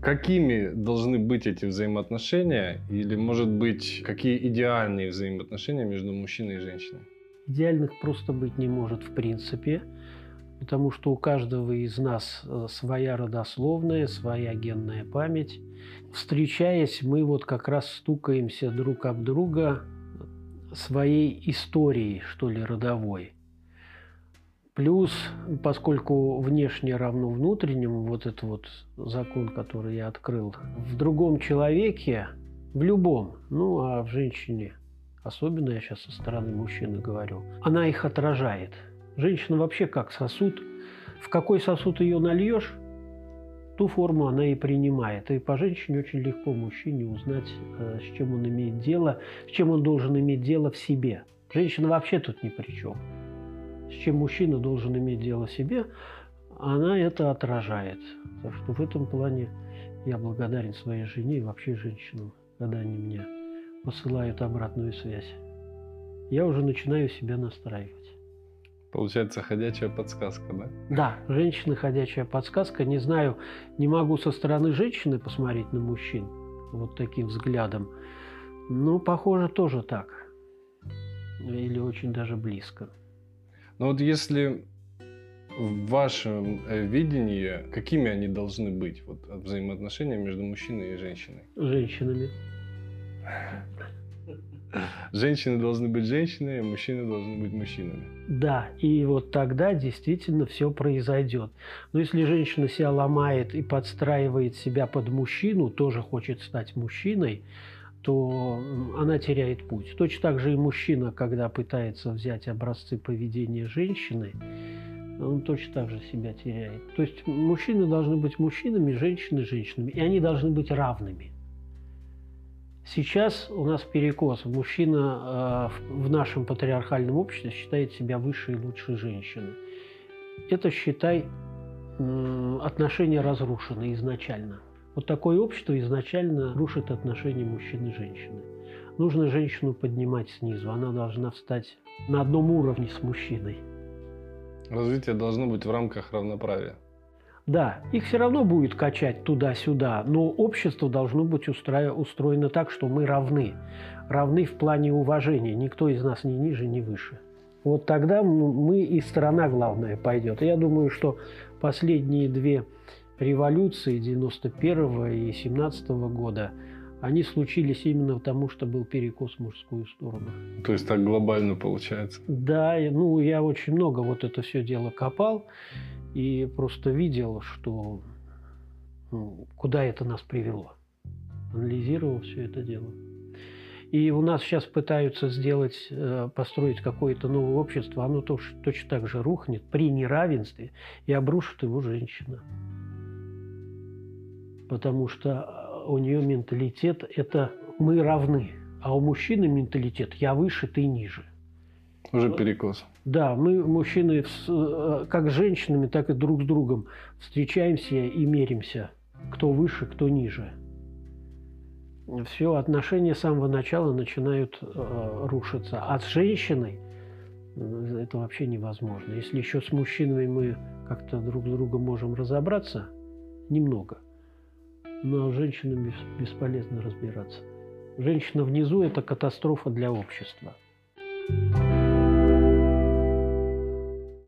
Какими должны быть эти взаимоотношения? Или, может быть, какие идеальные взаимоотношения между мужчиной и женщиной? Идеальных просто быть не может в принципе, потому что у каждого из нас э, своя родословная, своя генная память. Встречаясь, мы вот как раз стукаемся друг об друга своей историей, что ли, родовой. Плюс, поскольку внешне равно внутреннему, вот этот вот закон, который я открыл, в другом человеке, в любом, ну а в женщине, особенно я сейчас со стороны мужчины говорю, она их отражает. Женщина вообще как сосуд. В какой сосуд ее нальешь, ту форму она и принимает. И по женщине очень легко мужчине узнать, э, с чем он имеет дело, с чем он должен иметь дело в себе. Женщина вообще тут ни при чем с чем мужчина должен иметь дело себе, она это отражает. Так что в этом плане я благодарен своей жене и вообще женщинам, когда они мне посылают обратную связь. Я уже начинаю себя настраивать. Получается, ходячая подсказка, да? Да, женщина ходячая подсказка. Не знаю, не могу со стороны женщины посмотреть на мужчин вот таким взглядом. Но, похоже, тоже так. Или очень даже близко. Но вот если в вашем э, видении, какими они должны быть, вот взаимоотношения между мужчиной и женщиной? Женщинами. Женщины должны быть женщинами, а мужчины должны быть мужчинами. Да, и вот тогда действительно все произойдет. Но если женщина себя ломает и подстраивает себя под мужчину, тоже хочет стать мужчиной, то она теряет путь. Точно так же и мужчина, когда пытается взять образцы поведения женщины, он точно так же себя теряет. То есть мужчины должны быть мужчинами, женщины – женщинами, и они должны быть равными. Сейчас у нас перекос. Мужчина э, в нашем патриархальном обществе считает себя выше и лучше женщины. Это, считай, отношения разрушены изначально. Вот такое общество изначально рушит отношения мужчины и женщины. Нужно женщину поднимать снизу, она должна встать на одном уровне с мужчиной. Развитие должно быть в рамках равноправия. Да, их все равно будет качать туда-сюда, но общество должно быть устро... устроено так, что мы равны. Равны в плане уважения. Никто из нас ни ниже, ни выше. Вот тогда мы и страна, главное, пойдет. я думаю, что последние две революции 91 и 17 года, они случились именно потому, что был перекос в мужскую сторону. То есть так глобально получается? Да, ну я очень много вот это все дело копал и просто видел, что ну, куда это нас привело. Анализировал все это дело. И у нас сейчас пытаются сделать, э, построить какое-то новое общество, оно тоже, точно так же рухнет при неравенстве и обрушит его женщина потому что э, у нее менталитет – это мы равны, а у мужчины менталитет – я выше, ты ниже. Уже перекос. Да, мы, мужчины, э, как с женщинами, так и друг с другом встречаемся и меримся, кто выше, кто ниже. Все, отношения с самого начала начинают э, рушиться. А с женщиной э, это вообще невозможно. Если еще с мужчинами мы как-то друг с другом можем разобраться, немного, но женщинам бесполезно разбираться. Женщина внизу – это катастрофа для общества. Thank you